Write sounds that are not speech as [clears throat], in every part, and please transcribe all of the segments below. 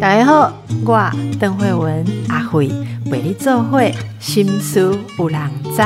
大家好，我邓慧文阿慧为你做会心思有人知。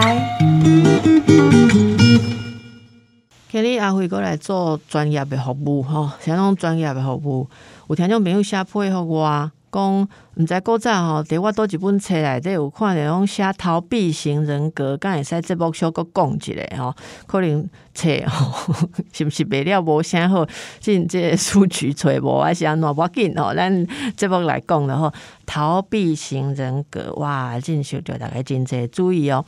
今日阿慧过来做专业的服务吼，像种专业的服务，有听众朋友写配合我。讲毋知古早吼，伫我倒一本册内底有看着讲写逃避型人格，敢会使节目小搁讲一下吼，可能册吼 [laughs] 是毋是卖了无啥好，进这数据揣无还是安怎无紧吼，咱节目来讲了吼。逃避型人格，哇，真受着大家真侪注意哦，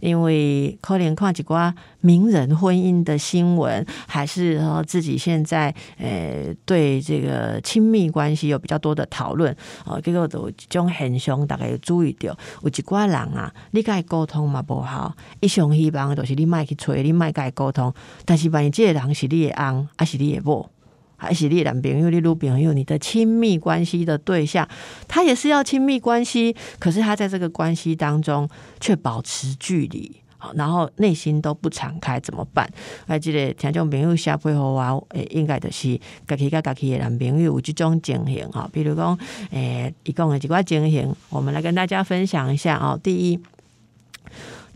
因为可能看一寡名人婚姻的新闻，还是说自己现在呃对这个亲密关系有比较多的讨论哦，结果都种现象大家有注意到，有一寡人啊，你甲伊沟通嘛不好，一上希望就是你莫去催，你莫甲伊沟通，但是万一这个人是你的翁，还是你的某。还是你的男朋友、你女朋友、你的亲密关系的对象，他也是要亲密关系，可是他在这个关系当中却保持距离，然后内心都不敞开，怎么办？还记得听众朋友下配合我，诶，应该就是家己甲家己的男朋友有这种情形哈，比如讲，诶，一共的几块情形，我们来跟大家分享一下啊。第一，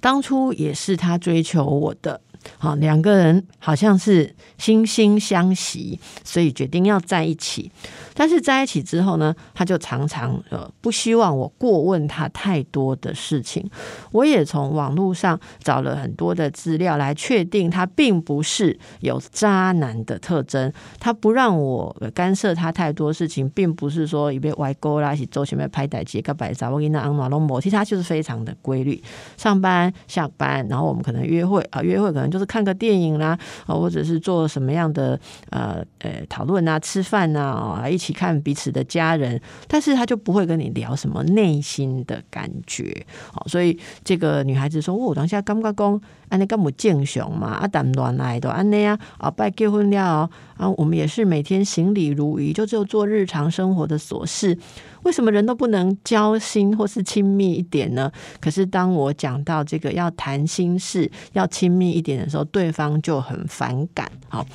当初也是他追求我的。好，两个人好像是惺惺相惜，所以决定要在一起。但是在一起之后呢，他就常常呃不希望我过问他太多的事情。我也从网络上找了很多的资料来确定他并不是有渣男的特征。他不让我干涉他太多事情，并不是说一边歪勾啦，一起周前面拍歹机个摆杂，我给那安马龙摩，其实他就是非常的规律，上班下班，然后我们可能约会啊，约会可能就是看个电影啦，啊，或者是做什么样的呃呃讨论啊，吃饭啊，啊一起。去看彼此的家人，但是他就不会跟你聊什么内心的感觉。好，所以这个女孩子说：“我当下感觉讲，安尼咁冇正常嘛？啊，谈恋来都安尼啊，啊，拜结婚了啊，我们也是每天行礼如仪，就只有做日常生活的琐事。为什么人都不能交心或是亲密一点呢？可是当我讲到这个要谈心事、要亲密一点的时候，对方就很反感。好。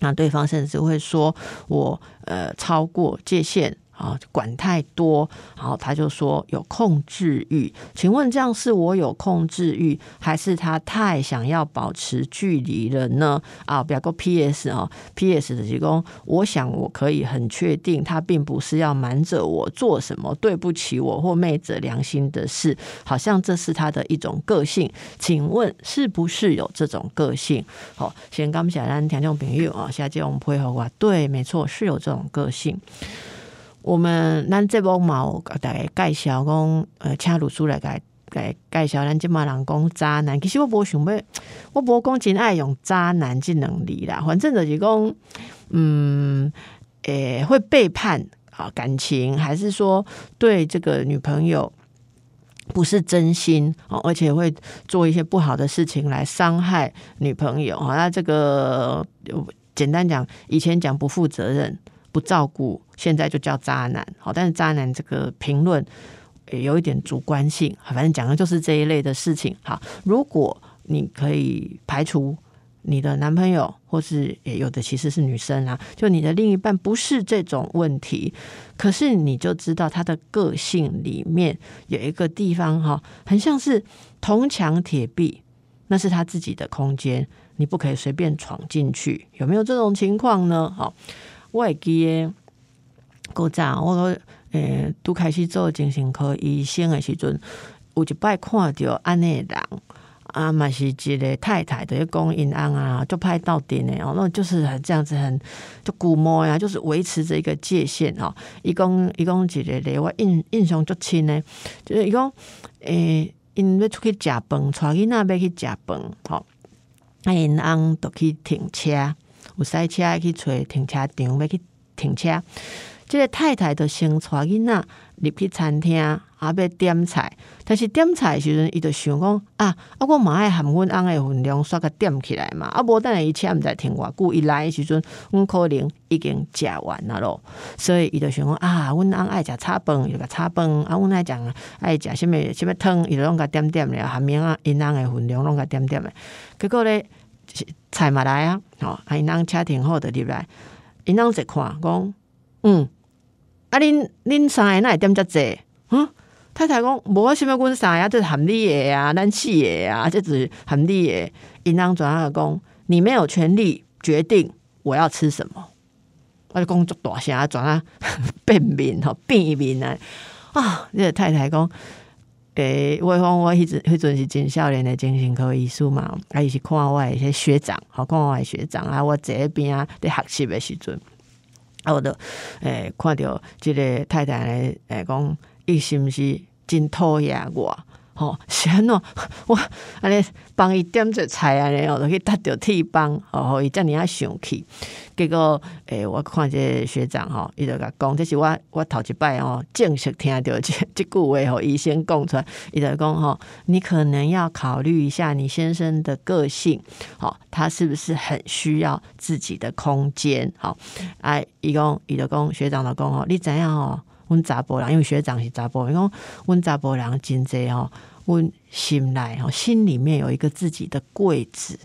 那对方甚至会说我呃超过界限。啊，管太多，然后他就说有控制欲。请问这样是我有控制欲，还是他太想要保持距离了呢？啊，不要个 P.S. 啊，P.S. 的提供，我想我可以很确定，他并不是要瞒着我做什么对不起我或昧着良心的事，好像这是他的一种个性。请问是不是有这种个性？好，先刚下来听众朋友啊，下节我们配合我，对，没错，是有这种个性。我们咱这波嘛，大概介绍讲，呃，请律师来介介介绍咱即马人讲渣男。其实我无想要，我无讲真爱用渣男这能力啦。反正就是讲，嗯，诶，会背叛啊感情，还是说对这个女朋友不是真心啊，而且会做一些不好的事情来伤害女朋友啊。那这个简单讲，以前讲不负责任。不照顾，现在就叫渣男。好，但是渣男这个评论也有一点主观性，反正讲的就是这一类的事情。好，如果你可以排除你的男朋友，或是也有的其实是女生啊，就你的另一半不是这种问题，可是你就知道他的个性里面有一个地方哈，很像是铜墙铁壁，那是他自己的空间，你不可以随便闯进去。有没有这种情况呢？好。我会记诶，古早我诶拄开始做精神科医生诶时阵，有一摆看着安尼诶人啊，嘛是一个太太的讲因安啊，就拍到顶诶哦，那就是很这样子，很就古摸呀，就是维持着一个界限哦。伊讲伊讲一个咧，我印印象足深诶，就是伊讲诶，因要出去食饭，带囡仔要去食饭，吼，啊因翁都去停车。有赛车去找停车场，要去停车。这个太太就先带囡仔入去餐厅，啊要点菜。但是点菜时阵，伊就想讲啊，啊我嘛爱含阮翁诶分量，煞个点起来嘛。啊无等下伊车毋知停偌久，伊来诶时阵，阮可能已经食完了咯。所以伊就想讲啊，阮翁爱食炒饭，伊就甲炒饭。啊，阮爱讲爱食啥物啥物汤，伊就拢甲点点咧。含名啊，因翁诶分量拢甲点点诶。结果咧。菜嘛来啊，哦，阿因车停好的入来，因当一看讲，嗯，啊恁恁三个那会点遮济？嗯，太太讲无想要阮三个，这是含你诶啊，咱四个啊，这是含你诶。因当转阿讲，你没有权利决定我要吃什么。我就讲足大声，转啊 [laughs] 变面吼，变面啊！啊，这个太太讲。诶，我讲我迄阵迄阵是真少年的精神科医师嘛，啊，伊是看我一些学长，好看我学长啊，我坐迄边啊在学习的时阵，啊，我都诶看到即个太太咧，诶讲伊是毋是真讨厌我？吼，是安怎？[laughs] 我安尼帮伊点做菜安尼哦，就去搭着铁帮，吼，伊遮尔啊生气。结果诶，我看这学长吼，伊就甲讲，这是我我头一摆哦，正式听到这这句话吼，医生讲出来，伊就讲吼，你可能要考虑一下你先生的个性，好，他是不是很需要自己的空间？好，哎，伊讲伊就讲学长就讲吼，你知影吼？阮查甫人，因为学长是查甫人，讲阮查甫人真济吼，阮心内吼，心里面有一个自己的柜子，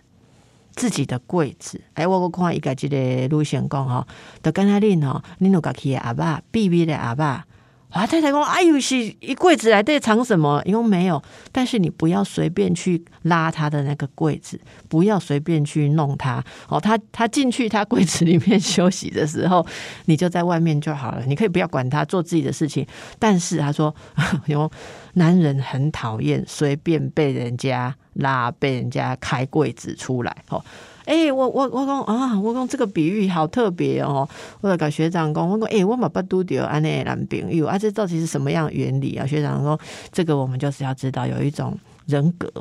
自己的柜子。哎，我我看伊家即个路线讲吼，就敢若恁吼，恁有家己的阿爸，秘密的阿爸。啊太太公：“哎呦，是一柜子来，这藏什么？因为没有。但是你不要随便去拉他的那个柜子，不要随便去弄他。哦，他他进去他柜子里面休息的时候，你就在外面就好了。你可以不要管他，做自己的事情。但是他说，[laughs] 因为男人很讨厌随便被人家拉，被人家开柜子出来。哦。”哎，我我我讲啊，我讲这个比喻好特别哦。我就跟学长讲，我讲哎，我嘛不拄着安尼男朋友啊，这到底是什么样原理啊？学长说，这个我们就是要知道有一种人格。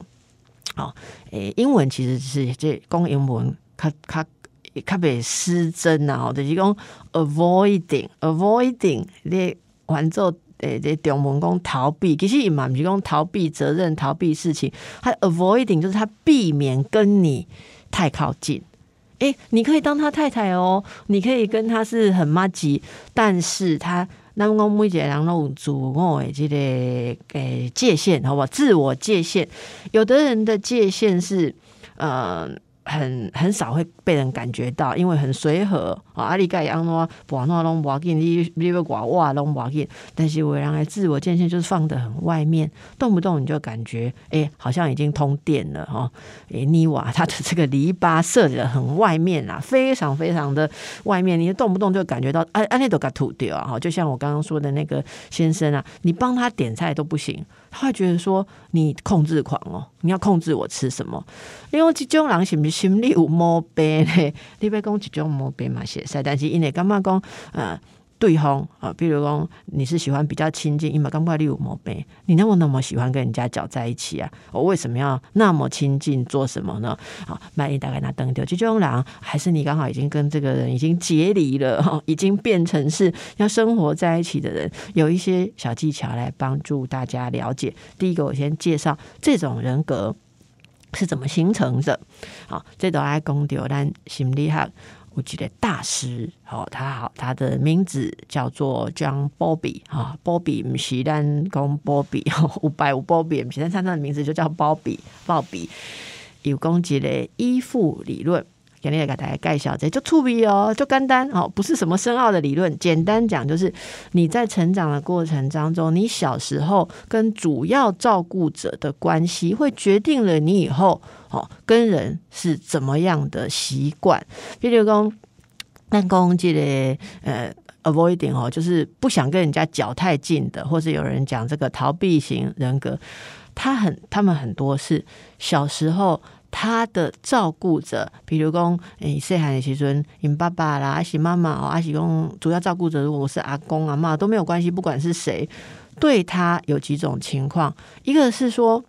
哦，诶，英文其实是这公英文，较较较别失真啊，就是讲 avoiding，avoiding 你换做诶这中文讲逃避，其实伊嘛毋是讲逃避责任、逃避事情，他 avoiding 就是他避免跟你。太靠近，哎，你可以当他太太哦，你可以跟他是很妈吉，但是他那我每一个人都有自我的这个诶界限，好不好？自我界限，有的人的界限是，呃。很很少会被人感觉到，因为很随和啊。阿里盖安诺不诺拢不要紧，你你要寡哇拢不要紧。但是我让来自我界限就是放的很外面，动不动你就感觉哎，好像已经通电了哈。哎，妮瓦他的这个篱笆设的很外面啊，非常非常的外面，你动不动就感觉到哎安，那都给吐掉啊。哈，就像我刚刚说的那个先生啊，你帮他点菜都不行。他会觉得说你控制狂哦，你要控制我吃什么？因为这种人是不是心里有毛病呢？你别讲这种毛病嘛，写晒，但是因为干嘛讲呃。对方啊，比如讲你是喜欢比较亲近，因为刚怪你有毛病，你那么那么喜欢跟人家搅在一起啊？我为什么要那么亲近？做什么呢？好，万一大概拿灯丢，就这种人，还是你刚好已经跟这个人已经结离了，[laughs] 已经变成是要生活在一起的人，有一些小技巧来帮助大家了解。第一个，我先介绍这种人格是怎么形成的。好，这都爱讲掉，咱心理学。我记得大师，哦，他好，他的名字叫做 John Bobby，哈波比不是单讲波比哈五百五 Bobby，不是但他的名字就叫波比鲍比有攻击的依附理论，给你给大家介绍这就粗鄙哦，就简单哦，不是什么深奥的理论，简单讲就是你在成长的过程当中，你小时候跟主要照顾者的关系，会决定了你以后。哦，跟人是怎么样的习惯？比如讲，但公这个呃，avoiding 哦，就是不想跟人家脚太近的，或者有人讲这个逃避型人格，他很，他们很多是小时候他的照顾者，比如讲，诶，细汉的时阵，因爸爸啦，阿是妈妈哦，阿是讲主要照顾者，如果是阿公阿妈都没有关系，不管是谁，对他有几种情况，一个是说。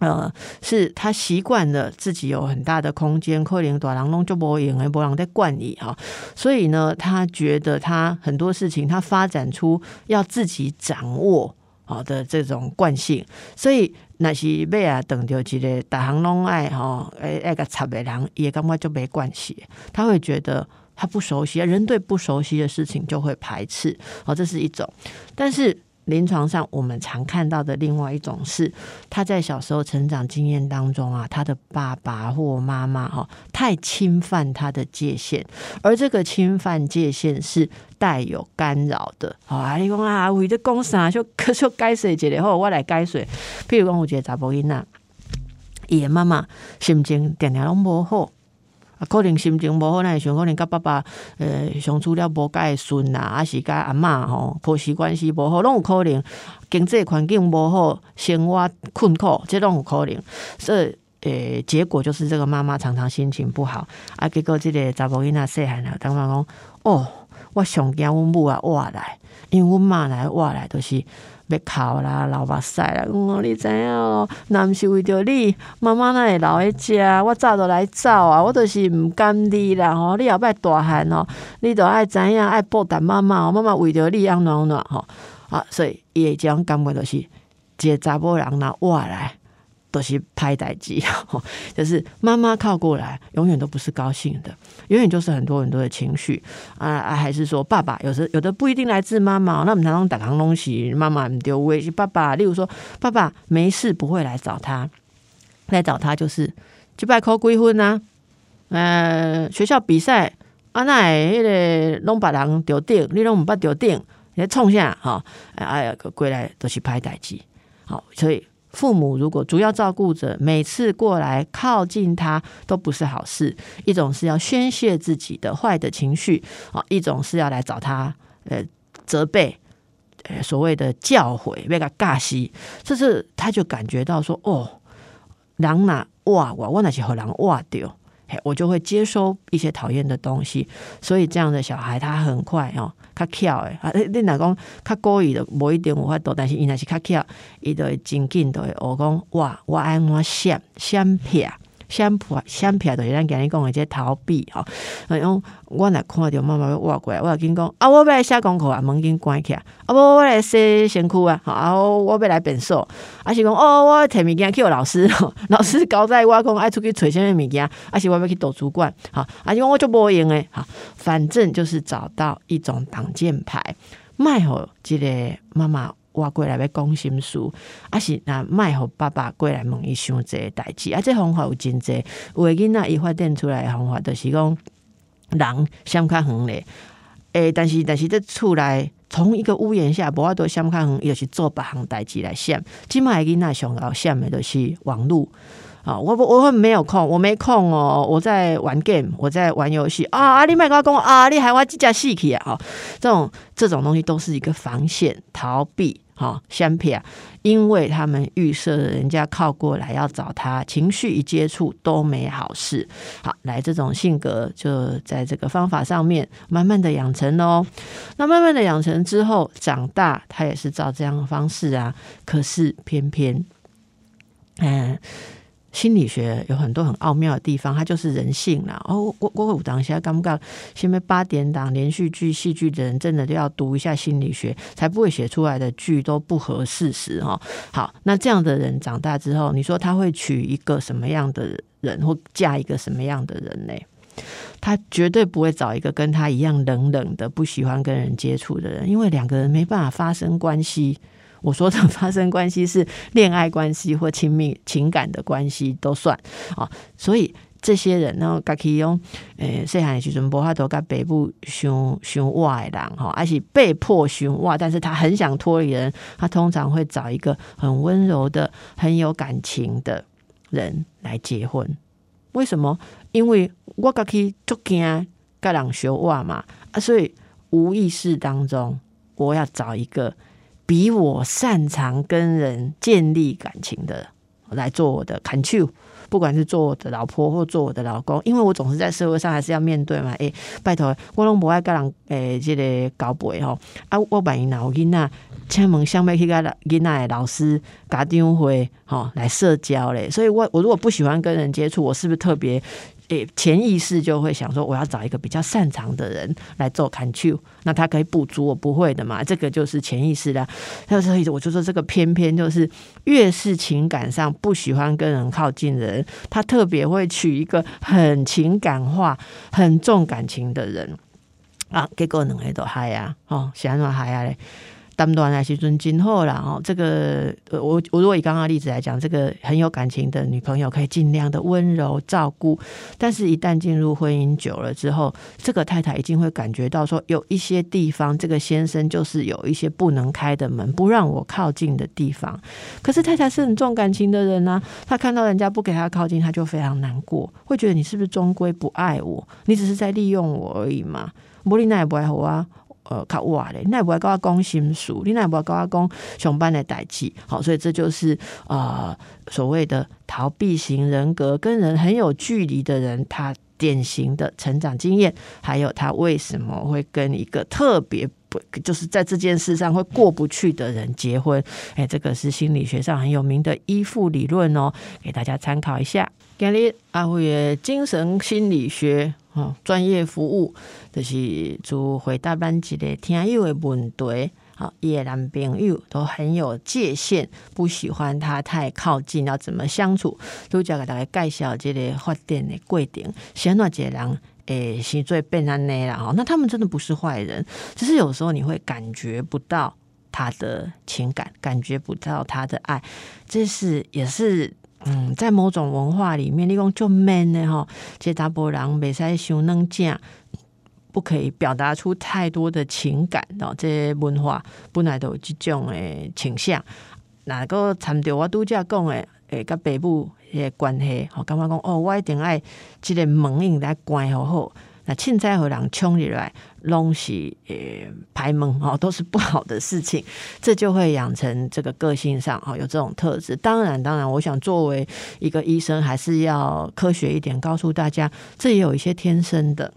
呃，是他习惯了自己有很大的空间，可能大人弄就不赢，而不让在惯你哈。所以呢，他觉得他很多事情，他发展出要自己掌握好的这种惯性。所以那是未啊等着一个大行拢爱哈，哎爱个插的人也感觉就没关系。他会觉得他不熟悉，人对不熟悉的事情就会排斥。哦，这是一种。但是临床上我们常看到的另外一种是，他在小时候成长经验当中啊，他的爸爸或妈妈哈太侵犯他的界限，而这个侵犯界限是带有干扰的。啊，你讲啊，为了讲啥就可就改水一个，后我来改水。譬如讲，有一个查甫囡仔，伊的妈妈心情点点拢无好。啊，可能心情无好，那想可能甲爸爸呃相处了无介顺啊，是甲阿嬷吼婆媳关系无好，拢有可能经济环境无好，生活困苦，这拢有可能。所以，诶，结果就是这个妈妈常常心情不好，啊，结果这个查某囡仔细汉了，当妈讲，哦，我上惊阮母啊活来，因为阮妈来活来都是。要哭啦，流目屎啦！我你知影哦，若毋是为着你，妈妈那会留喺遮，我早都来走啊！我都是毋甘你啦吼，你后摆大汉哦，你都爱知影爱报答妈妈，妈妈为着你安怎怎吼啊！所以伊会种感觉就是一个查甫人若活来。都是拍代机，[laughs] 就是妈妈靠过来，永远都不是高兴的，永远就是很多很多的情绪啊啊！还是说爸爸有时有的不一定来自妈妈，那我们常常打康东西，妈妈唔丢位，爸爸，例如说爸爸没事不会来找他，来找他就是就拜考归婚呐，呃，学校比赛啊，那迄个拢把人丢定，你拢唔捌丢定，你冲下哈，哎呀，归来都是拍代机，好，所以。父母如果主要照顾者每次过来靠近他都不是好事，一种是要宣泄自己的坏的情绪啊，一种是要来找他呃责备，呃所谓的教诲，被他尬戏，这是他就感觉到说哦，人哪哇我我那是好人哇掉。我就会接收一些讨厌的东西，所以这样的小孩他很快哦，他跳诶，啊，你哪讲他故意的，无一点无法度，但是伊那是他巧，伊都会真紧都会学讲哇，我爱我闪闪撇。相片相片就是咱今日讲的这逃避吼，哎用我若看着妈妈要挖过来，我要紧讲啊，我要来写功课啊，门紧关起来，啊，无我来洗身躯啊，吼啊，我要来变瘦，啊是讲哦，我摕物件去互老师，[laughs] 老师交代我讲爱出去找什物物件，啊是我要去读主管，好，啊是讲我就无用诶，好，反正就是找到一种挡箭牌，卖好这个妈妈。我过来要讲心事，啊是那卖互爸爸过来问伊想这代志，啊这方法有真济，有诶囡仔伊发展出来诶方法，就是讲人相较远咧，诶，但是但是这厝内从一个屋檐下，无法度相较远，伊就是做别项代志来闪。即卖囡仔上贤闪的，就是网络。啊，我我我没有空，我没空哦，我在玩 game，我在玩游戏啊！阿里麦克公啊，你还玩几架戏体啊？这种这种东西都是一个防线逃避。哈，相片，因为他们预设人家靠过来要找他，情绪一接触都没好事。好，来这种性格就在这个方法上面慢慢的养成哦。那慢慢的养成之后，长大他也是照这样的方式啊。可是偏偏，嗯。心理学有很多很奥妙的地方，它就是人性啦。哦，我我有当下刚刚前面八点档连续剧、戏剧的人，真的都要读一下心理学，才不会写出来的剧都不合事实哈。好，那这样的人长大之后，你说他会娶一个什么样的人，或嫁一个什么样的人呢？他绝对不会找一个跟他一样冷冷的、不喜欢跟人接触的人，因为两个人没办法发生关系。我说的 [laughs] 发生关系是恋爱关系或亲密情感的关系都算啊，所以这些人呢，家己用诶细汉时阵无法度甲北部相相外的人哈，而是被迫相外，但是他很想脱离人，他通常会找一个很温柔的、很有感情的人来结婚。为什么？因为我家己足惊甲人相外嘛啊，所以无意识当中我要找一个。比我擅长跟人建立感情的来做我的 c o n t r 不管是做我的老婆或做我的老公，因为我总是在社会上还是要面对嘛。诶，拜托，我拢不爱跟人诶，这个搞背吼啊！我万一老囡仔请问想要去跟囡仔的老师家长会吼来社交嘞，所以我我如果不喜欢跟人接触，我是不是特别？诶，潜意识就会想说，我要找一个比较擅长的人来做 control，那他可以补足我不会的嘛？这个就是潜意识的。所以我就说，这个偏偏就是越是情感上不喜欢跟人靠近的人，他特别会娶一个很情感化、很重感情的人啊。结果两个都嗨啊，哦，喜欢什么嗨啊嘞？当断来时阵今后啦哦，这个我我如果以刚刚例子来讲，这个很有感情的女朋友可以尽量的温柔照顾，但是一旦进入婚姻久了之后，这个太太一定会感觉到说，有一些地方这个先生就是有一些不能开的门，不让我靠近的地方。可是太太是很重感情的人啊，她看到人家不给她靠近，她就非常难过，会觉得你是不是终归不爱我？你只是在利用我而已嘛？玻璃那也不爱我啊。呃，较话咧，你也不会跟我讲心事，你也不会跟我讲上班的代志，好，所以这就是呃所谓的逃避型人格，跟人很有距离的人，他典型的成长经验，还有他为什么会跟一个特别不就是在这件事上会过不去的人结婚？哎，这个是心理学上很有名的依附理论哦，给大家参考一下。今日阿辉的精神心理学。专业服务就是就回答咱一个听友的问题。好，伊的男朋友都很有界限，不喜欢他太靠近，要怎么相处？都叫给大家介绍这个发电的规定。先那几人诶，是最变安内啦。哈，那他们真的不是坏人，只是有时候你会感觉不到他的情感，感觉不到他的爱，这是也是。嗯，在某种文化里面，你讲就 man 呢哈，这大波人袂使想能讲，不可以表达出太多的情感哦。这文化本来都有这种诶倾向，哪个参照我拄则讲诶，诶，甲北部诶关系，我感觉讲哦，我一定爱即个门应该关好好。那凊彩互人冲入来，拢是呃排门哦，都是不好的事情，[laughs] 这就会养成这个个性上哈有这种特质。当然，当然，我想作为一个医生，还是要科学一点，告诉大家，这也有一些天生的。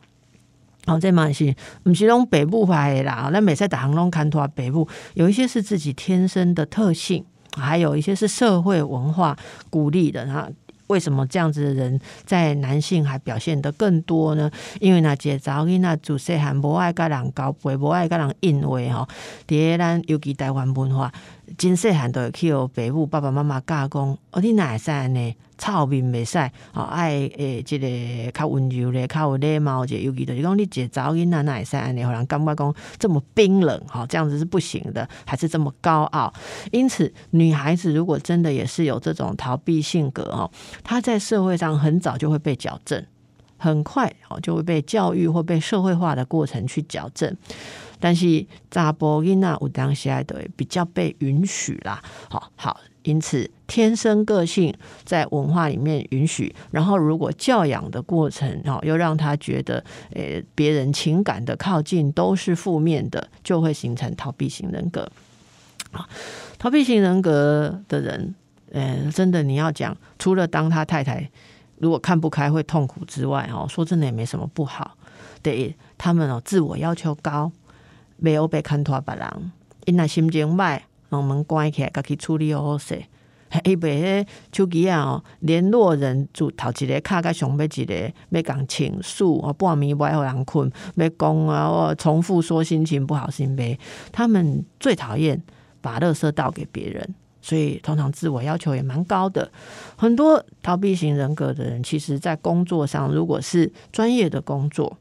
好，这嘛是唔是拢北部派啦？那每次打行拢看图北部有一些是自己天生的特性，还有一些是社会文化鼓励的哈。为什么这样子的人在男性还表现得更多呢？因为那节早起那主细汉无爱甲人交配，无爱甲人应话吼。第二，咱尤其台湾文化，真细汉都会去互父母爸爸妈妈教讲，哦，你哪会使安尼？臭面袂使，哦，爱诶，即个较温柔咧，较有礼貌者，尤其就是讲你一个早囡仔哪会使安尼，互人感觉讲这么冰冷，哈，这样子是不行的，还是这么高傲。因此，女孩子如果真的也是有这种逃避性格，哦，她在社会上很早就会被矫正，很快哦就会被教育或被社会化的过程去矫正。但是查波囡仔有当时爱的比较被允许啦，好好。因此，天生个性在文化里面允许，然后如果教养的过程哦，又让他觉得，呃，别人情感的靠近都是负面的，就会形成逃避型人格。啊，逃避型人格的人，呃，真的你要讲，除了当他太太如果看不开会痛苦之外，哦，说真的也没什么不好。对他们哦，自我要求高，没有被看拖别人，因那心情歹。让门关起来，家己处理好势。伊袂迄手机啊，联络人就头一个卡甲上尾一个，要讲倾诉，半暝不爱互人困，要讲啊，我重复说心情不好，心悲。他们最讨厌把垃圾倒给别人，所以通常自我要求也蛮高的。很多逃避型人格的人，其实在工作上，如果是专业的工作，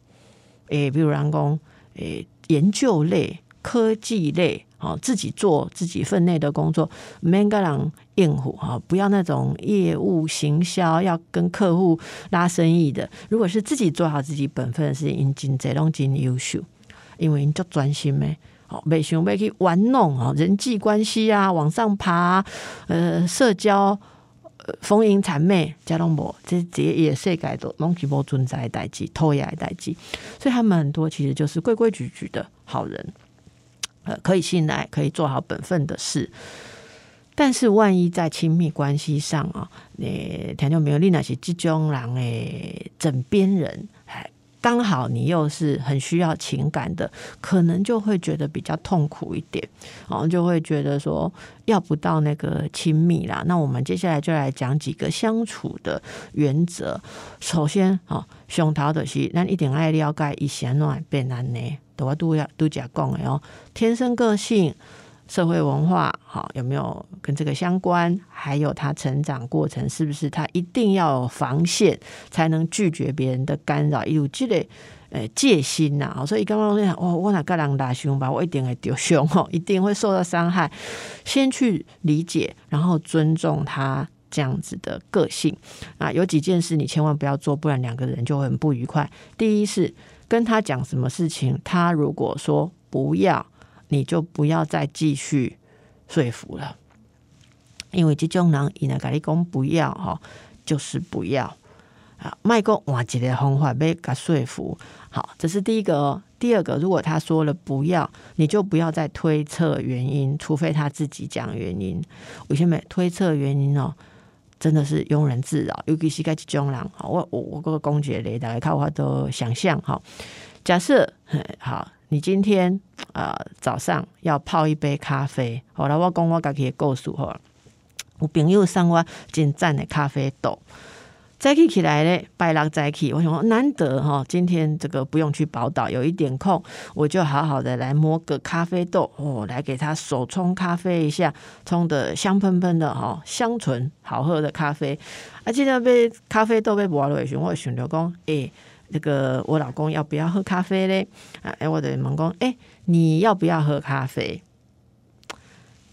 诶，比如人工，诶，研究类、科技类。哦，自己做自己分内的工作，免个人应付哈，不要那种业务行销要跟客户拉生意的。如果是自己做好自己本分的事情，真这拢真优秀，因为你就专心呗。哦，没想要去玩弄哦，人际关系啊，往上爬，呃，社交，丰盈谄媚，加拢无，这这也世界都拢是无存在的代际，偷也的代际。所以他们很多其实就是规规矩矩的好人。呃，可以信赖，可以做好本分的事。但是，万一在亲密关系上啊，你听众没有？你那些这种人诶，枕边人，刚好你又是很需要情感的，可能就会觉得比较痛苦一点，然后就会觉得说要不到那个亲密啦。那我们接下来就来讲几个相处的原则。首先啊，上头的是咱一定爱了解一些暖变难呢。我都要都假讲的哦，天生个性、社会文化，好有没有跟这个相关？还有他成长过程是不是他一定要有防线，才能拒绝别人的干扰？有积累，呃戒心呐，所以刚刚讲，哇，我哪个人打凶吧，我一定会丢凶哦，一定会受到伤害。先去理解，然后尊重他这样子的个性啊。有几件事你千万不要做，不然两个人就会很不愉快。第一是跟他讲什么事情，他如果说不要，你就不要再继续说服了，因为这种人伊那跟你讲不要哈，就是不要。啊，卖个换一个方法被他说服。好，这是第一个哦。第二个，如果他说了不要，你就不要再推测原因，除非他自己讲原因。我先没推测原因哦，真的是庸人自扰。尤其是该这种人，好，我我我个公姐雷大概看我都想象哈。假设好，你今天啊早上要泡一杯咖啡，好了，我讲我家己的故事。我朋友送我真赞的咖啡豆。早起起来嘞，拜六早起，我想说难得哈，今天这个不用去宝岛，有一点空，我就好好的来摸个咖啡豆哦，来给他手冲咖啡一下，冲的香喷喷的哈，香醇好喝的咖啡。啊，今天被咖啡豆被磨了一我想着讲，诶，那个我老公要不要喝咖啡嘞？啊，哎，我的问讲，诶，你要不要喝咖啡？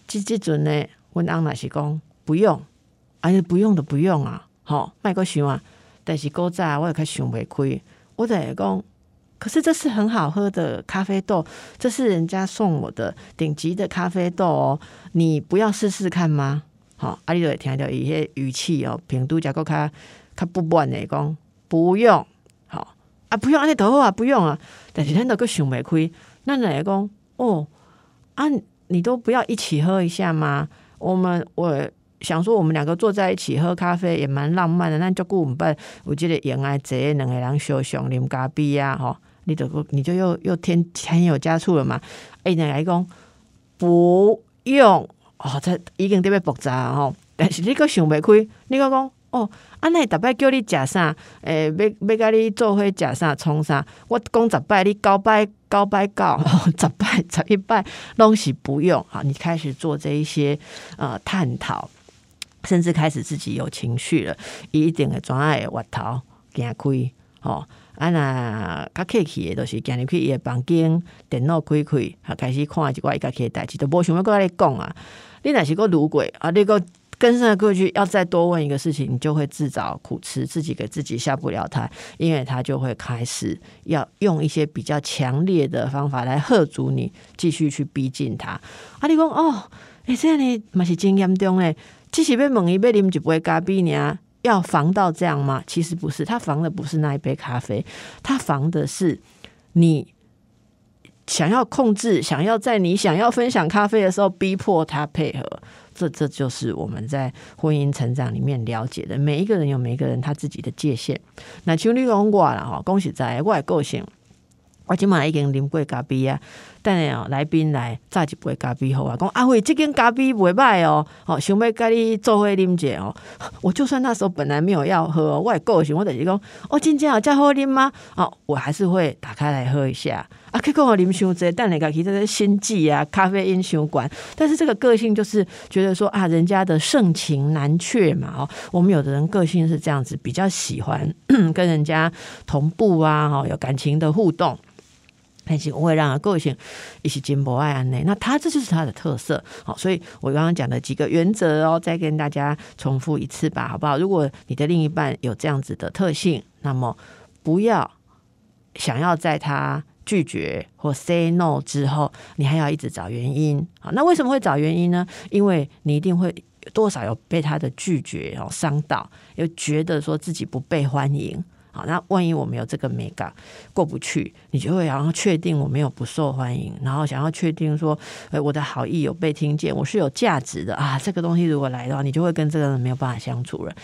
这这阵呢，我阿那是讲不用，哎，不用的不用啊。好，卖个想啊！但是古早我也较想袂开，我在讲，可是这是很好喝的咖啡豆，这是人家送我的顶级的咖啡豆哦，你不要试试看吗？好，阿丽都会听到一些语气哦，平度加个较较不满的讲，不用，啊，不用，安尼头好啊，不用啊。但是咱都个想袂开，那来讲哦，啊，你都不要一起喝一下吗？我们我。想说我们两个坐在一起喝咖啡也蛮浪漫的，那就顾我们办，我记得原来这两个人小熊啉咖啡呀，哈，你就你就又又添添油加醋了嘛？哎，你来讲不用哦，这已经特别复杂吼，但是你个想袂开，你个讲哦，安尼逐摆叫你食啥？诶，要要甲你做伙食啥？创啥？我讲十摆，你九摆九摆九，[laughs] 十摆十一摆拢是不用好，你开始做这一些呃探讨。甚至开始自己有情绪了，一定会转爱挖头行开，吼啊那较客气的都是行入去伊的房间，电脑开开，啊开始看一寡伊家己的代志，都无想要甲你讲啊。你若是个如鬼啊，你个跟上过去，要再多问一个事情，你就会自找苦吃，自己给自己下不了台，因为他就会开始要用一些比较强烈的方法来喝阻你，继续去逼近他。啊，你讲哦，诶，这样呢，嘛是真严重诶。其实被猛一杯啉就不会咖啡呢？要防到这样吗？其实不是，他防的不是那一杯咖啡，他防的是你想要控制，想要在你想要分享咖啡的时候逼迫他配合。这这就是我们在婚姻成长里面了解的。每一个人有每一个人他自己的界限。那像你讲我啦哈，恭喜在我的个性，我今嘛已经啉过咖啡啊。等下哦，来宾来炸一杯咖啡好啊！讲阿辉，这间咖啡袂歹哦，好想要跟你做伙啉者哦。[laughs] 我就算那时候本来没有要喝，我也够行，我等于讲，哦，今天有再喝啉吗？哦，我还是会打开来喝一下。啊，可以跟我啉伤济，但你家其实是心悸啊，咖啡因相关。但是这个个性就是觉得说啊，人家的盛情难却嘛。哦，我们有的人个性是这样子，比较喜欢 [clears throat] 跟人家同步啊，哦，有感情的互动。但是我会让他个性一起进步爱安内，那他这就是他的特色。好，所以我刚刚讲的几个原则哦，再跟大家重复一次吧，好不好？如果你的另一半有这样子的特性，那么不要想要在他拒绝或 say no 之后，你还要一直找原因。好，那为什么会找原因呢？因为你一定会多少有被他的拒绝哦伤到，又觉得说自己不被欢迎。那万一我没有这个美感过不去，你就会想要确定我没有不受欢迎，然后想要确定说，哎，我的好意有被听见，我是有价值的啊。这个东西如果来的话，你就会跟这个人没有办法相处了。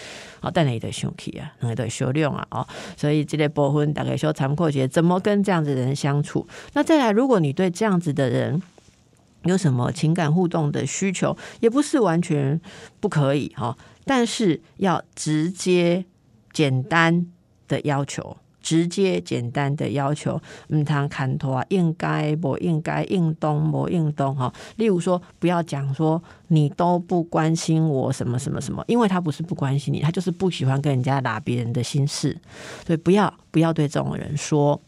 好，但你得修气啊，你得修炼啊，哦，所以这类波分大概修残酷些，怎么跟这样子的人相处？那再来，如果你对这样子的人有什么情感互动的需求，也不是完全不可以哈，但是要直接简单。的要求，直接简单的要求，唔通看拖，应该不应该应动不应动哈。例如说，不要讲说你都不关心我什么什么什么，因为他不是不关心你，他就是不喜欢跟人家拿别人的心事，所以不要不要对这种人说。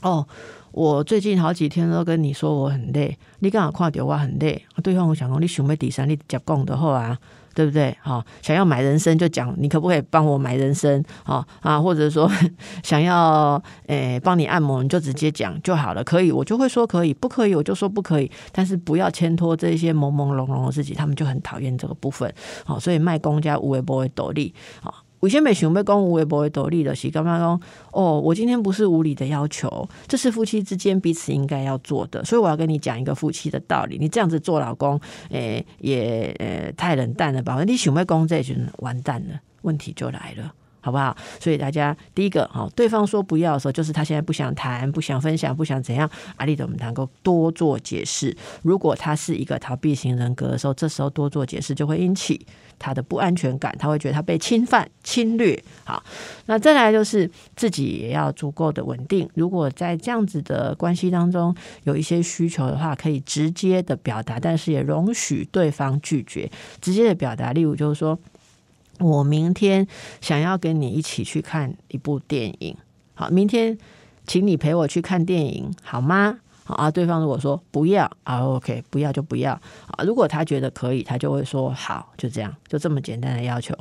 哦，我最近好几天都跟你说我很累，你刚好看到我很累，对方我想说你想要第三，你接讲的好啊。对不对？好，想要买人参就讲，你可不可以帮我买人参？好啊，或者说 [laughs] 想要诶帮你按摩，你就直接讲就好了。可以，我就会说可以；不可以，我就说不可以。但是不要牵拖这些朦朦胧胧的自己，他们就很讨厌这个部分。好，所以卖公家无微不会斗力。好。我先没想要讲无微不会道理的是，干嘛讲？哦，我今天不是无理的要求，这是夫妻之间彼此应该要做的，所以我要跟你讲一个夫妻的道理。你这样子做老公，诶，也诶太冷淡了吧？你想要讲这句，完蛋了，问题就来了。好不好？所以大家第一个哈，对方说不要的时候，就是他现在不想谈、不想分享、不想怎样。阿丽怎么能够多做解释。如果他是一个逃避型人格的时候，这时候多做解释就会引起他的不安全感，他会觉得他被侵犯、侵略。好，那再来就是自己也要足够的稳定。如果在这样子的关系当中有一些需求的话，可以直接的表达，但是也容许对方拒绝。直接的表达，例如就是说。我明天想要跟你一起去看一部电影，好，明天请你陪我去看电影，好吗？好啊，对方如果说不要啊，OK，不要就不要啊。如果他觉得可以，他就会说好，就这样，就这么简单的要求，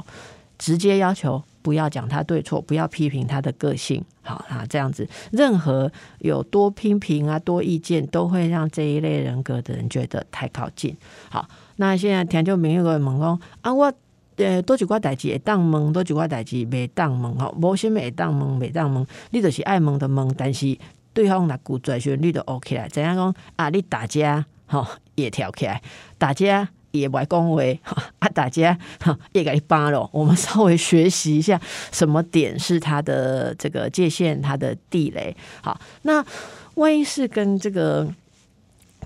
直接要求不要讲他对错，不要批评他的个性，好啊，这样子，任何有多批评啊、多意见，都会让这一类人格的人觉得太靠近。好，那现在田就明有个问讲啊，我。呃，多几寡代志会当问，多几寡代志未当问吼，无什么会当问，未当问，你就是爱问的问，但是对方若鼓嘴旋律都 OK 来，怎样讲啊？你大家吼 [laughs] 也跳起来，大家也不爱讲话，[laughs] 啊，大家也给你扒了。我们稍微学习一下，什么点是他的这个界限，他的地雷。好，那万一是跟这个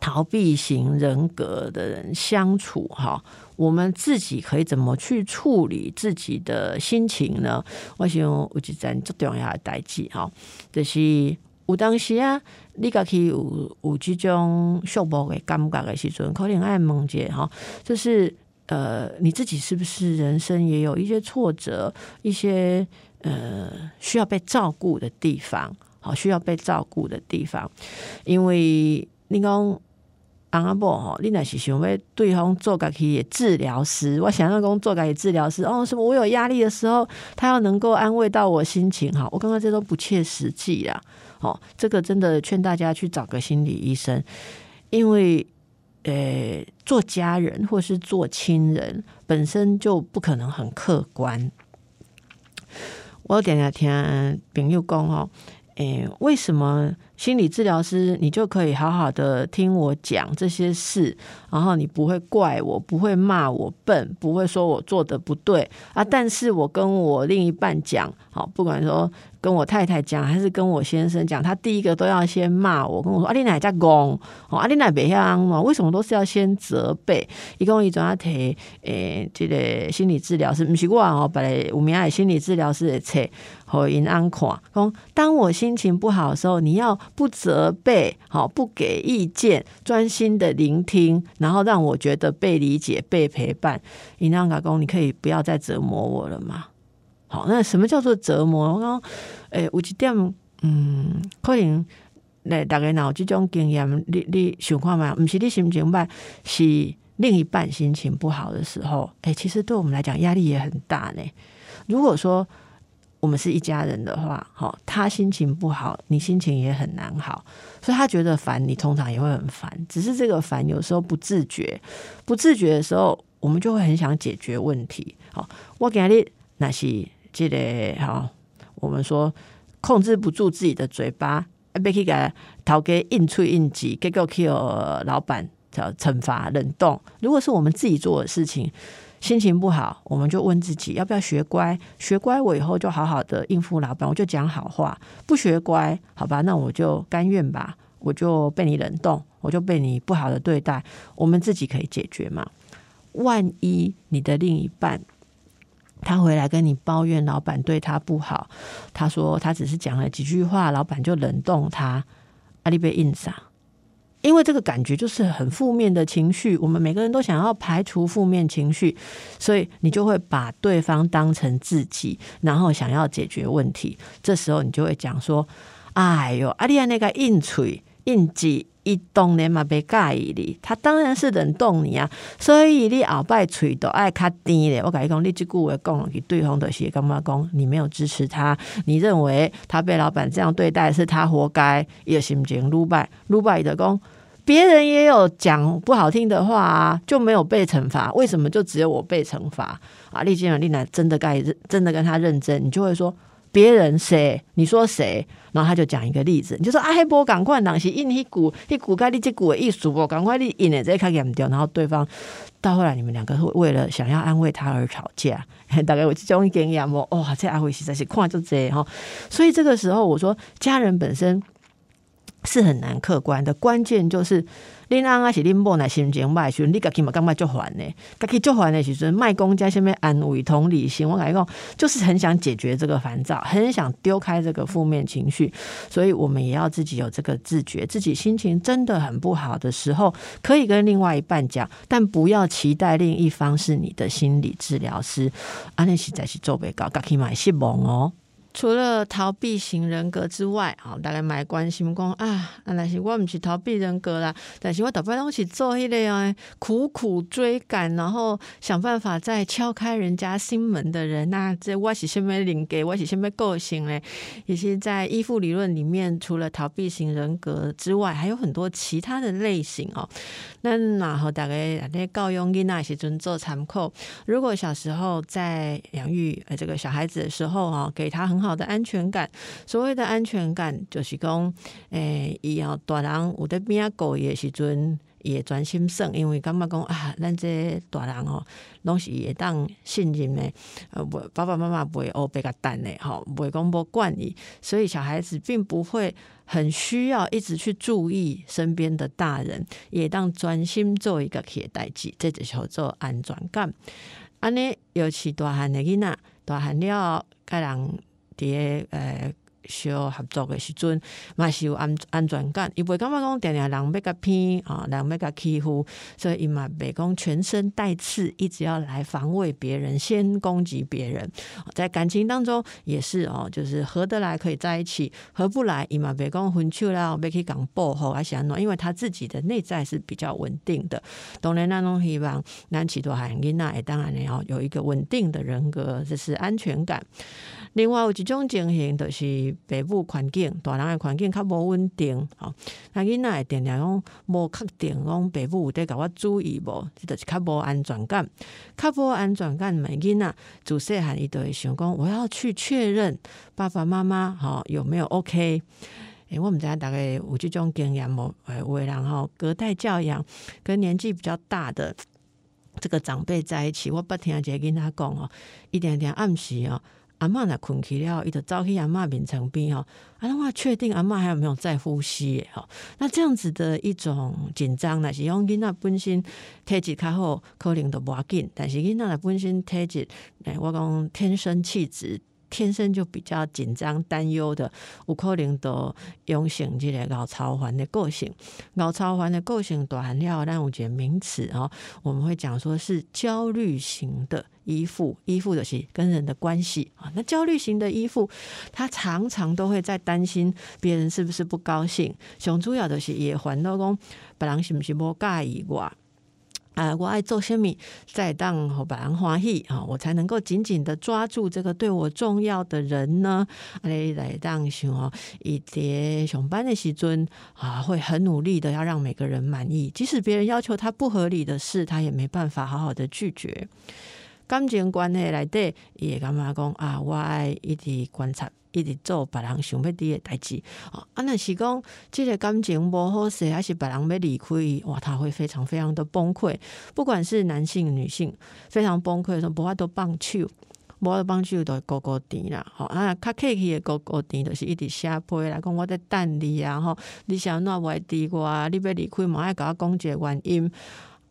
逃避型人格的人相处，哈。我们自己可以怎么去处理自己的心情呢？我想有一件最重要的代志哈，就是有当时啊，你家去有有这种受迫的感觉的时阵，可能爱问者哈，就是呃，你自己是不是人生也有一些挫折，一些呃需要被照顾的地方，好，需要被照顾的地方，因为你讲。阿伯吼，你那是想要对方做家己的治疗师？我想要讲做家己治疗师哦，什么？我有压力的时候，他要能够安慰到我心情哈。我刚刚这都不切实际啦。哦，这个真的劝大家去找个心理医生，因为呃，做家人或是做亲人本身就不可能很客观。我点下听朋友讲哦，诶，为什么？心理治疗师，你就可以好好的听我讲这些事，然后你不会怪我，不会骂我笨，不会说我做的不对啊。但是我跟我另一半讲，好，不管说跟我太太讲，还是跟我先生讲，他第一个都要先骂我，跟我说阿丽奶在公，哦，阿丽奶别样嘛，为什么都是要先责备？一共一种要提，诶，这个心理治疗师，不是我哦，本来我们爱心理治疗师的册。和银安看，讲当我心情不好的时候，你要不责备，好不给意见，专心的聆听，然后让我觉得被理解、被陪伴。银安讲，公，你可以不要再折磨我了吗？好，那什么叫做折磨？我讲，诶，有一点，嗯，可能来大概有这种经验，你你想看嘛？不是你心情坏，是另一半心情不好的时候，诶，其实对我们来讲压力也很大呢。如果说我们是一家人的话，好，他心情不好，你心情也很难好，所以他觉得烦，你通常也会很烦。只是这个烦有时候不自觉，不自觉的时候，我们就会很想解决问题。好，我给你那是这个好，我们说控制不住自己的嘴巴，被去给讨给硬吹硬挤，结果去老板叫惩罚冷冻。如果是我们自己做的事情。心情不好，我们就问自己要不要学乖？学乖，我以后就好好的应付老板，我就讲好话。不学乖，好吧，那我就甘愿吧，我就被你冷冻，我就被你不好的对待。我们自己可以解决嘛？万一你的另一半他回来跟你抱怨老板对他不好，他说他只是讲了几句话，老板就冷冻他，阿里被硬上。因为这个感觉就是很负面的情绪，我们每个人都想要排除负面情绪，所以你就会把对方当成自己，然后想要解决问题。这时候你就会讲说：“哎哟，啊，你安那个硬嘴硬挤。伊当然嘛袂介意你，他当然是冷冻你啊，所以你后摆喙都爱较甜咧。我甲你讲，你即句话讲落去，对方的是感觉讲你没有支持他，你认为他被老板这样对待是他活该，伊个心情撸败撸败的讲，别人也有讲不好听的话啊，就没有被惩罚，为什么就只有我被惩罚啊？丽金丽娜真的该真的跟他认真，你就会说。别人谁？你说谁？然后他就讲一个例子，你就说啊，黑波赶快当时印一股一股盖你这股的艺术不？赶快你印的这看严掉，然后对方到后来你们两个会为了想要安慰他而吵架，[laughs] 大概我这种经验哦，哇，这阿辉实在是看就这哈，所以这个时候我说家人本身。是很难客观的，关键就是恁阿阿是恁某那心情歹时阵，你家己嘛感觉就烦呢？家己就烦的时阵，卖公家下面安慰同理心，我感觉讲就是很想解决这个烦躁，很想丢开这个负面情绪，所以我们也要自己有这个自觉，自己心情真的很不好的时候，可以跟另外一半讲，但不要期待另一方是你的心理治疗师，安尼实在是做不到，家己嘛失望哦。除了逃避型人格之外，啊，大概买关心讲啊，那是我唔是逃避人格啦，但是我大部分拢是做迄个，苦苦追赶，然后想办法再敲开人家心门的人。那这我是什么人格？我是什么个性咧？也是在依附理论里面，除了逃避型人格之外，还有很多其他的类型哦。那然后大概那教佣囡那时阵做参考，如果小时候在养育呃这个小孩子的时候啊，给他很好的安全感。所谓的安全感，就是讲，诶，伊后大人有得边啊狗的时阵。也专心省，因为感觉讲啊，咱这大人哦，拢是会当信任的，呃，爸爸妈妈袂乌白甲等的，吼，袂讲无管伊，所以小孩子并不会很需要一直去注意身边的大人，也当专心做一个企业代志，这就叫做安全感。安尼尤其大汉的囡仔，大汉了，该人伫诶。小合作的时阵，嘛是有安安全感，伊袂感觉讲定定人要甲骗啊，人要甲欺负，所以伊嘛袂讲全身带刺，一直要来防卫别人，先攻击别人。在感情当中也是哦，就是合得来可以在一起，合不来伊嘛袂讲分手啦，要去讲报复还是安怎？因为他自己的内在是比较稳定的。当然，那种希望咱起多汉囡仔，当然要有一个稳定的人格，这是安全感。另外有一种情形，就是爸母环境、大人的环境较无稳定，吼，那囡仔会定定讲无确定，讲爸母有在甲我注意无，即就是较无安全感，较无安全感，咪囡仔自细汉伊都会想讲，我要去确认爸爸妈妈吼有没有 OK。诶，我们知影大概有即种经验无？诶，有诶人吼隔代教养，跟年纪比较大的这个长辈在一起，我不听一个囡仔讲哦，一点点暗示哦。阿嬷若困去了，伊就走去阿嬷面床边吼，阿嬷确定阿嬷还有没有在呼吸诶？吼，那这样子的一种紧张，那是用囡仔本身体质较好，可能都无要紧。但是囡仔本身体质，诶，我讲天生气质。天生就比较紧张、担忧的，有可能都养成这个老超环的个性。老超环的个性短了，但我觉得名词哦，我们会讲说是焦虑型的依附，依附的是跟人的关系啊。那焦虑型的依附，他常常都会在担心别人是不是不高兴。熊主要的是也烦恼讲别人是不是不介意我。啊，我爱做虾米，再当好别人欢喜啊，我才能够紧紧的抓住这个对我重要的人呢。来来当想哦，一叠上班的时尊啊，会很努力的要让每个人满意，即使别人要求他不合理的事，他也没办法好好的拒绝。感情关系来底，伊会感觉讲啊，我爱一直观察。一直做别人想要滴的代志，啊，那是讲即个感情无好势，还是别人要离开，伊哇，他会非常非常的崩溃。不管是男性女性，非常崩溃说，无法度放手，无法放手都高高低啦。吼啊，较客气的高高低，就是一直写批来讲，我在等你啊，吼，你想哪袂滴我，你要离开，嘛爱甲我讲一个原因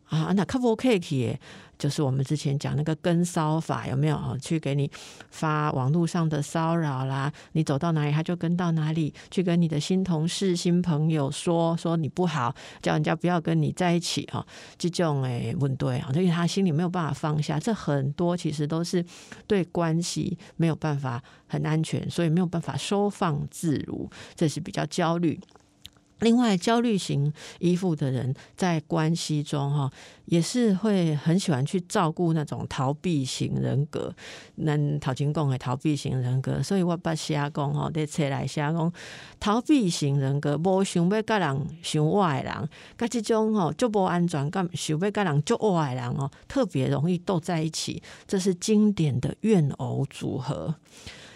啊，那较无客气的。就是我们之前讲那个跟骚法有没有？去给你发网络上的骚扰啦，你走到哪里他就跟到哪里，去跟你的新同事、新朋友说说你不好，叫人家不要跟你在一起哈。这种诶问对啊，因为他心里没有办法放下，这很多其实都是对关系没有办法很安全，所以没有办法收放自如，这是比较焦虑。另外，焦虑型依附的人在关系中，哈，也是会很喜欢去照顾那种逃避型人格，能逃进共的逃避型人格。所以我把瞎讲哈，得切来瞎讲，逃避型人格无想要跟人想外人，跟这种吼就无安全感，想要跟人就外人哦，特别容易斗在一起。这是经典的怨偶组合。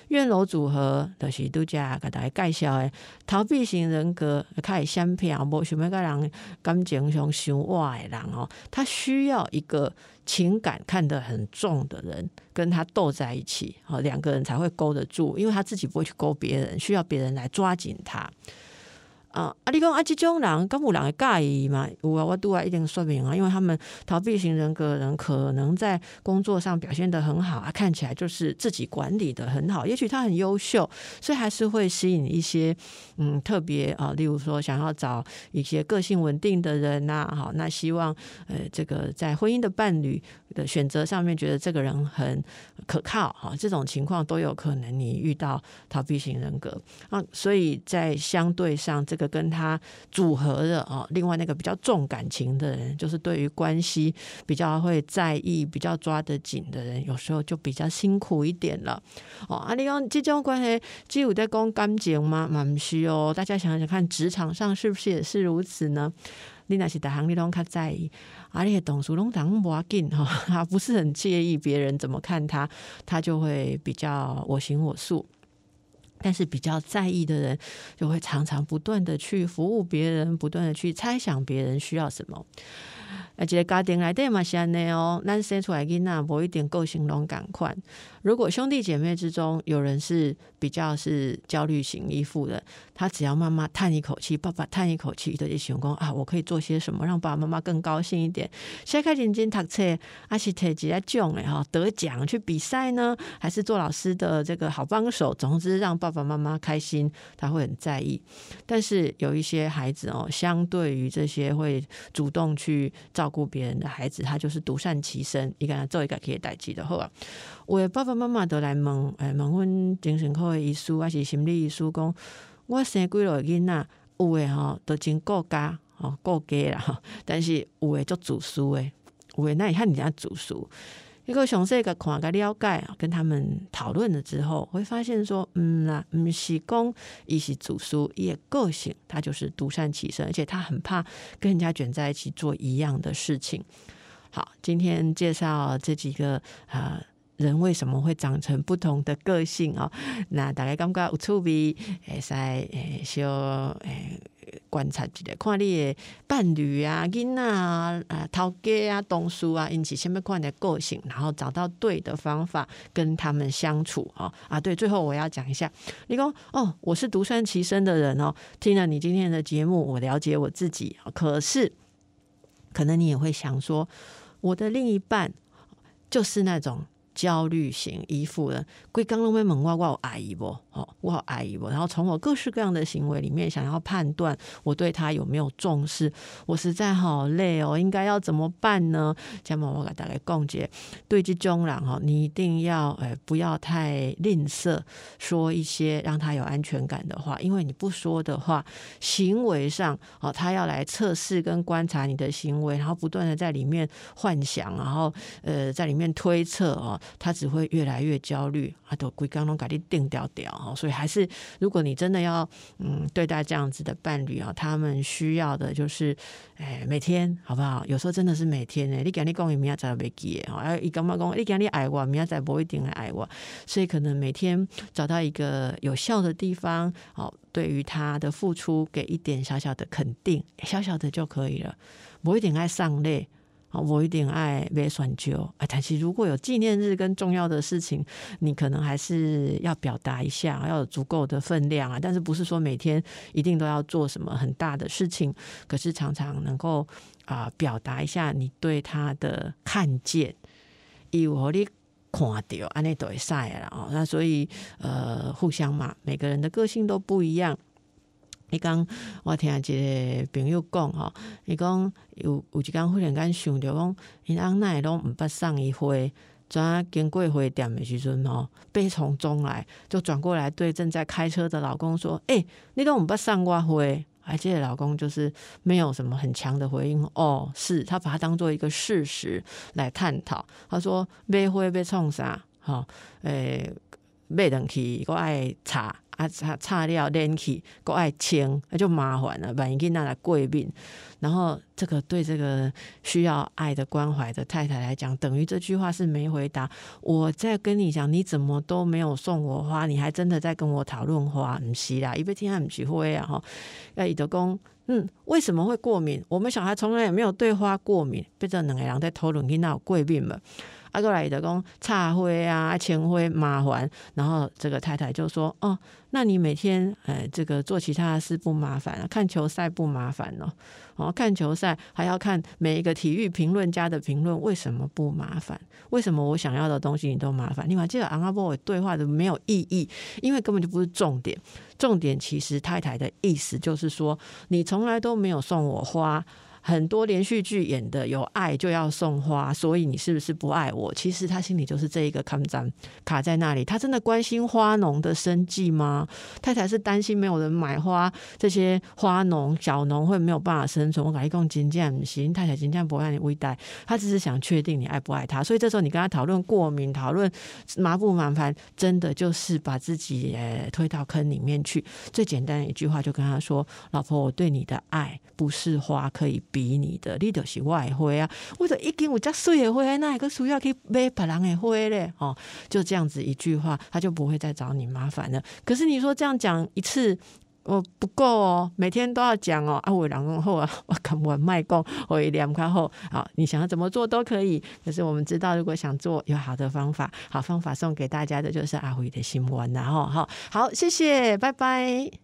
院楼组合就是拄则甲大家介绍诶，逃避型人格较会相片，无想要甲人感情上伤活诶人哦，他需要一个情感看得很重的人跟他斗在一起，哦，两个人才会勾得住，因为他自己不会去勾别人，需要别人来抓紧他。啊！啊！你讲啊，这种人，敢有人会介意嘛？有啊，我都啊一定说明啊，因为他们逃避型人格人可能在工作上表现的很好啊，看起来就是自己管理的很好，也许他很优秀，所以还是会吸引一些嗯特别啊，例如说想要找一些个性稳定的人呐，好，那希望呃这个在婚姻的伴侣的选择上面，觉得这个人很可靠哈，这种情况都有可能你遇到逃避型人格啊，所以在相对上这个。跟他组合的啊，另外那个比较重感情的人，就是对于关系比较会在意、比较抓得紧的人，有时候就比较辛苦一点了。哦，啊，你讲这种关系只有在讲感情吗？蛮需哦。大家想想看，职场上是不是也是如此呢？你那是大行，你拢较在意，而且董事拢当不要紧哈，[laughs] 他不是很介意别人怎么看他，他就会比较我行我素。但是比较在意的人，就会常常不断的去服务别人，不断的去猜想别人需要什么。而且家庭来对嘛是安尼哦，咱生出来囡仔无一点个性拢赶快。如果兄弟姐妹之中有人是比较是焦虑型依附的，他只要妈妈叹一口气，爸爸叹一口气，就想讲啊，我可以做些什么让爸爸妈妈更高兴一点？现在开认真读册，还是提几下奖嘞哈？得奖去比赛呢，还是做老师的这个好帮手？总之让爸爸妈妈开心，他会很在意。但是有一些孩子哦，相对于这些会主动去照。照顾别人的孩子，他就是独善其身，一个人做一个可以代志的好啊。我爸爸妈妈都来问，诶，问阮精神科的医师还是心理医师讲，我生几个囡仔，有诶吼都真顾家，吼顾家啦，吼 [laughs] 但是有诶足自私诶，有诶那你看人家主书。一个详细个看个了解啊，跟他们讨论了之后，会发现说，嗯啦，嗯是公，一是主书，也个性，他就是独善其身，而且他很怕跟人家卷在一起做一样的事情。好，今天介绍这几个啊。人为什么会长成不同的个性哦？那大概感觉有趣味，会使诶，小诶观察一下，看你的伴侣啊、囡啊、啊头家啊、同事啊，引起什么款的个性，然后找到对的方法跟他们相处哦。啊，对，最后我要讲一下，你讲哦，我是独善其身的人哦。听了你今天的节目，我了解我自己，可是可能你也会想说，我的另一半就是那种。焦虑型依附人，归刚刚问我，我有爱意不？哦，我好爱意不？然后从我各式各样的行为里面，想要判断我对他有没有重视。我实在好累哦，应该要怎么办呢？这样我给大家共结：对这种人哈，你一定要诶，不要太吝啬，说一些让他有安全感的话。因为你不说的话，行为上哦，他要来测试跟观察你的行为，然后不断的在里面幻想，然后呃，在里面推测哦。他只会越来越焦虑，啊，都归刚刚给你定掉掉哈，所以还是如果你真的要嗯对待这样子的伴侣啊，他们需要的就是，哎，每天好不好？有时候真的是每天呢，你讲你讲，明天再袂记哈，哎，伊干嘛讲？你讲你爱我，明天再不一定会爱我，所以可能每天找到一个有效的地方，哦，对于他的付出给一点小小的肯定，小小的就可以了，不一定爱上累。我一定爱买选酒啊。但是如果有纪念日跟重要的事情，你可能还是要表达一下，要有足够的分量啊。但是不是说每天一定都要做什么很大的事情？可是常常能够啊表达一下你对他的看见，以我你看到安内都会晒了哦。那所以呃，互相嘛，每个人的个性都不一样。伊讲，我听一个朋友讲吼，伊讲有有一工忽然间想着讲，因翁奈拢毋捌送伊花，转经过花店的时阵吼，悲从中来，就转过来对正在开车的老公说：“诶，你都毋捌送我花？”而且老公就是没有什么很强的回应。哦，是他把它当做一个事实来探讨。他说：“买花要创啥？吼，诶，买东西我爱查。”啊，差差料连起，够爱清，那就麻烦了。万一给拿来贵宾，然后这个对这个需要爱的关怀的太太来讲，等于这句话是没回答。我在跟你讲，你怎么都没有送我花，你还真的在跟我讨论花？唔是啦，[laughs] 一边听他唔起会啊哈。那伊德公，嗯，为什么会过敏？我们小孩从来也没有对花过敏，被这两个人在讨论，给那有贵宾嘛？阿过来的讲擦灰啊、清灰麻烦，然后这个太太就说：“哦，那你每天呃这个做其他事不麻烦啊，看球赛不麻烦哦。哦，看球赛还要看每一个体育评论家的评论，为什么不麻烦？为什么我想要的东西你都麻烦？你还记得昂阿波对话的没有意义，因为根本就不是重点。重点其实太太的意思就是说，你从来都没有送我花。”很多连续剧演的有爱就要送花，所以你是不是不爱我？其实他心里就是这一个抗战卡在那里。他真的关心花农的生计吗？太太是担心没有人买花，这些花农小农会没有办法生存。我感觉共金匠不行，太太金匠不让你微贷，他只是想确定你爱不爱他。所以这时候你跟他讨论过敏，讨论麻不麻烦，真的就是把自己推到坑里面去。最简单的一句话就跟他说：“老婆，我对你的爱不是花可以。”比你的，你就是外花啊！或者一斤有加水的花，那一个需要去买别人的花嘞？哦，就这样子一句话，他就不会再找你麻烦了。可是你说这样讲一次，哦不够哦，每天都要讲哦。啊，我两公后啊，我看我卖供，我一两块后，好，你想要怎么做都可以。可是我们知道，如果想做有好的方法，好方法送给大家的就是阿辉的新闻，然后好好，谢谢，拜拜。